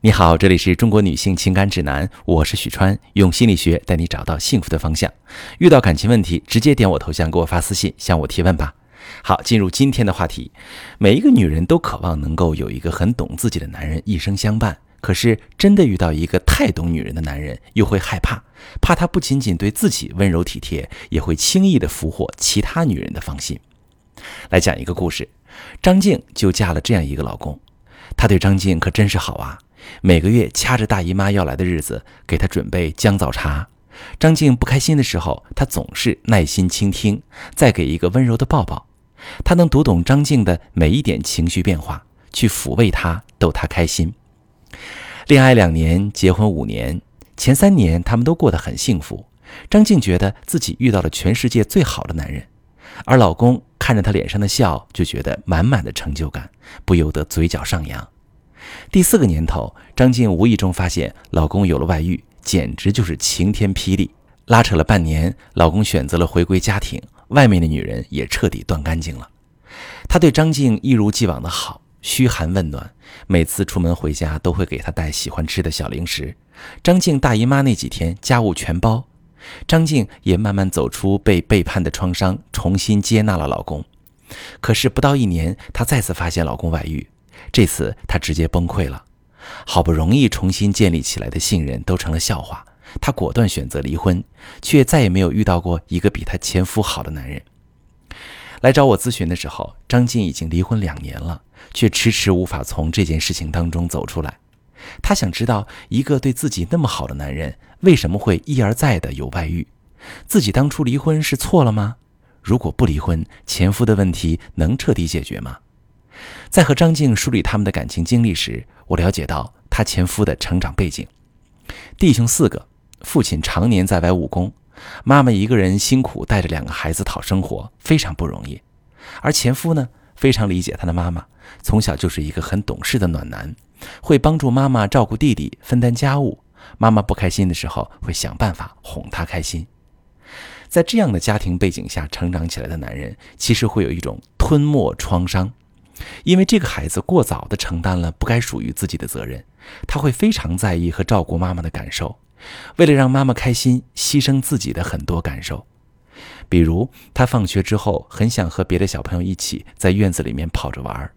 你好，这里是中国女性情感指南，我是许川，用心理学带你找到幸福的方向。遇到感情问题，直接点我头像给我发私信向我提问吧。好，进入今天的话题。每一个女人都渴望能够有一个很懂自己的男人一生相伴，可是真的遇到一个太懂女人的男人，又会害怕，怕他不仅仅对自己温柔体贴，也会轻易的俘获其他女人的芳心。来讲一个故事，张静就嫁了这样一个老公，他对张静可真是好啊。每个月掐着大姨妈要来的日子，给她准备姜枣茶。张静不开心的时候，他总是耐心倾听，再给一个温柔的抱抱。他能读懂张静的每一点情绪变化，去抚慰她，逗她开心。恋爱两年，结婚五年，前三年他们都过得很幸福。张静觉得自己遇到了全世界最好的男人，而老公看着她脸上的笑，就觉得满满的成就感，不由得嘴角上扬。第四个年头，张静无意中发现老公有了外遇，简直就是晴天霹雳。拉扯了半年，老公选择了回归家庭，外面的女人也彻底断干净了。他对张静一如既往的好，嘘寒问暖，每次出门回家都会给她带喜欢吃的小零食。张静大姨妈那几天，家务全包。张静也慢慢走出被背叛的创伤，重新接纳了老公。可是不到一年，她再次发现老公外遇。这次她直接崩溃了，好不容易重新建立起来的信任都成了笑话。她果断选择离婚，却再也没有遇到过一个比她前夫好的男人。来找我咨询的时候，张静已经离婚两年了，却迟迟无法从这件事情当中走出来。她想知道，一个对自己那么好的男人，为什么会一而再的有外遇？自己当初离婚是错了吗？如果不离婚，前夫的问题能彻底解决吗？在和张静梳理他们的感情经历时，我了解到她前夫的成长背景：弟兄四个，父亲常年在外务工，妈妈一个人辛苦带着两个孩子讨生活，非常不容易。而前夫呢，非常理解他的妈妈，从小就是一个很懂事的暖男，会帮助妈妈照顾弟弟、分担家务。妈妈不开心的时候，会想办法哄她开心。在这样的家庭背景下成长起来的男人，其实会有一种吞没创伤。因为这个孩子过早地承担了不该属于自己的责任，他会非常在意和照顾妈妈的感受，为了让妈妈开心，牺牲自己的很多感受。比如，他放学之后很想和别的小朋友一起在院子里面跑着玩，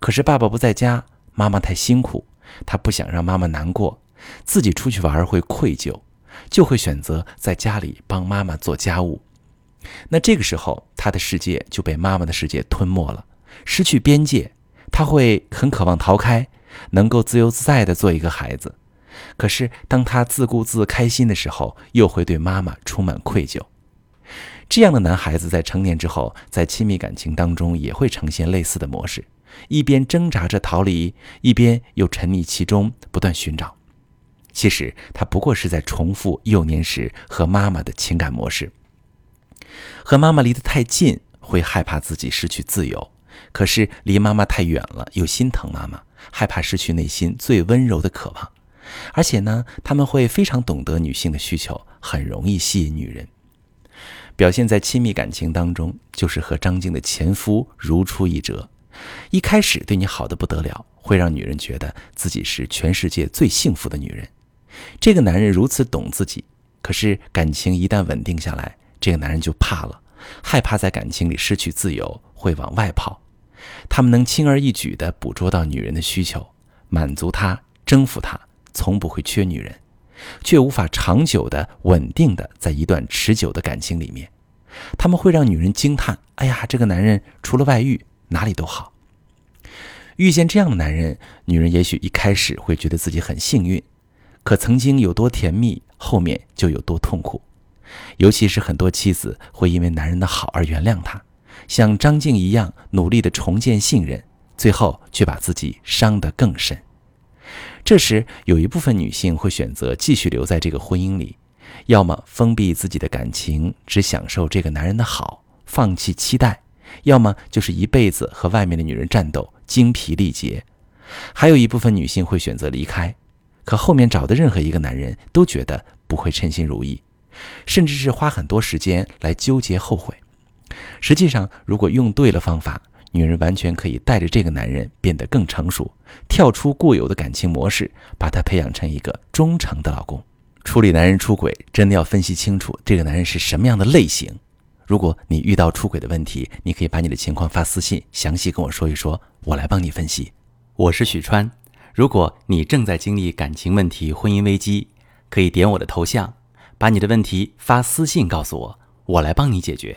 可是爸爸不在家，妈妈太辛苦，他不想让妈妈难过，自己出去玩会愧疚，就会选择在家里帮妈妈做家务。那这个时候，他的世界就被妈妈的世界吞没了。失去边界，他会很渴望逃开，能够自由自在地做一个孩子。可是，当他自顾自开心的时候，又会对妈妈充满愧疚。这样的男孩子在成年之后，在亲密感情当中也会呈现类似的模式：一边挣扎着逃离，一边又沉溺其中，不断寻找。其实，他不过是在重复幼年时和妈妈的情感模式。和妈妈离得太近，会害怕自己失去自由。可是离妈妈太远了，又心疼妈妈，害怕失去内心最温柔的渴望，而且呢，他们会非常懂得女性的需求，很容易吸引女人。表现在亲密感情当中，就是和张静的前夫如出一辙。一开始对你好的不得了，会让女人觉得自己是全世界最幸福的女人。这个男人如此懂自己，可是感情一旦稳定下来，这个男人就怕了，害怕在感情里失去自由，会往外跑。他们能轻而易举地捕捉到女人的需求，满足她，征服她，从不会缺女人，却无法长久的、稳定的在一段持久的感情里面。他们会让女人惊叹：“哎呀，这个男人除了外遇，哪里都好。”遇见这样的男人，女人也许一开始会觉得自己很幸运，可曾经有多甜蜜，后面就有多痛苦。尤其是很多妻子会因为男人的好而原谅他。像张静一样努力的重建信任，最后却把自己伤得更深。这时，有一部分女性会选择继续留在这个婚姻里，要么封闭自己的感情，只享受这个男人的好，放弃期待；要么就是一辈子和外面的女人战斗，精疲力竭。还有一部分女性会选择离开，可后面找的任何一个男人都觉得不会称心如意，甚至是花很多时间来纠结后悔。实际上，如果用对了方法，女人完全可以带着这个男人变得更成熟，跳出固有的感情模式，把他培养成一个忠诚的老公。处理男人出轨，真的要分析清楚这个男人是什么样的类型。如果你遇到出轨的问题，你可以把你的情况发私信，详细跟我说一说，我来帮你分析。我是许川，如果你正在经历感情问题、婚姻危机，可以点我的头像，把你的问题发私信告诉我，我来帮你解决。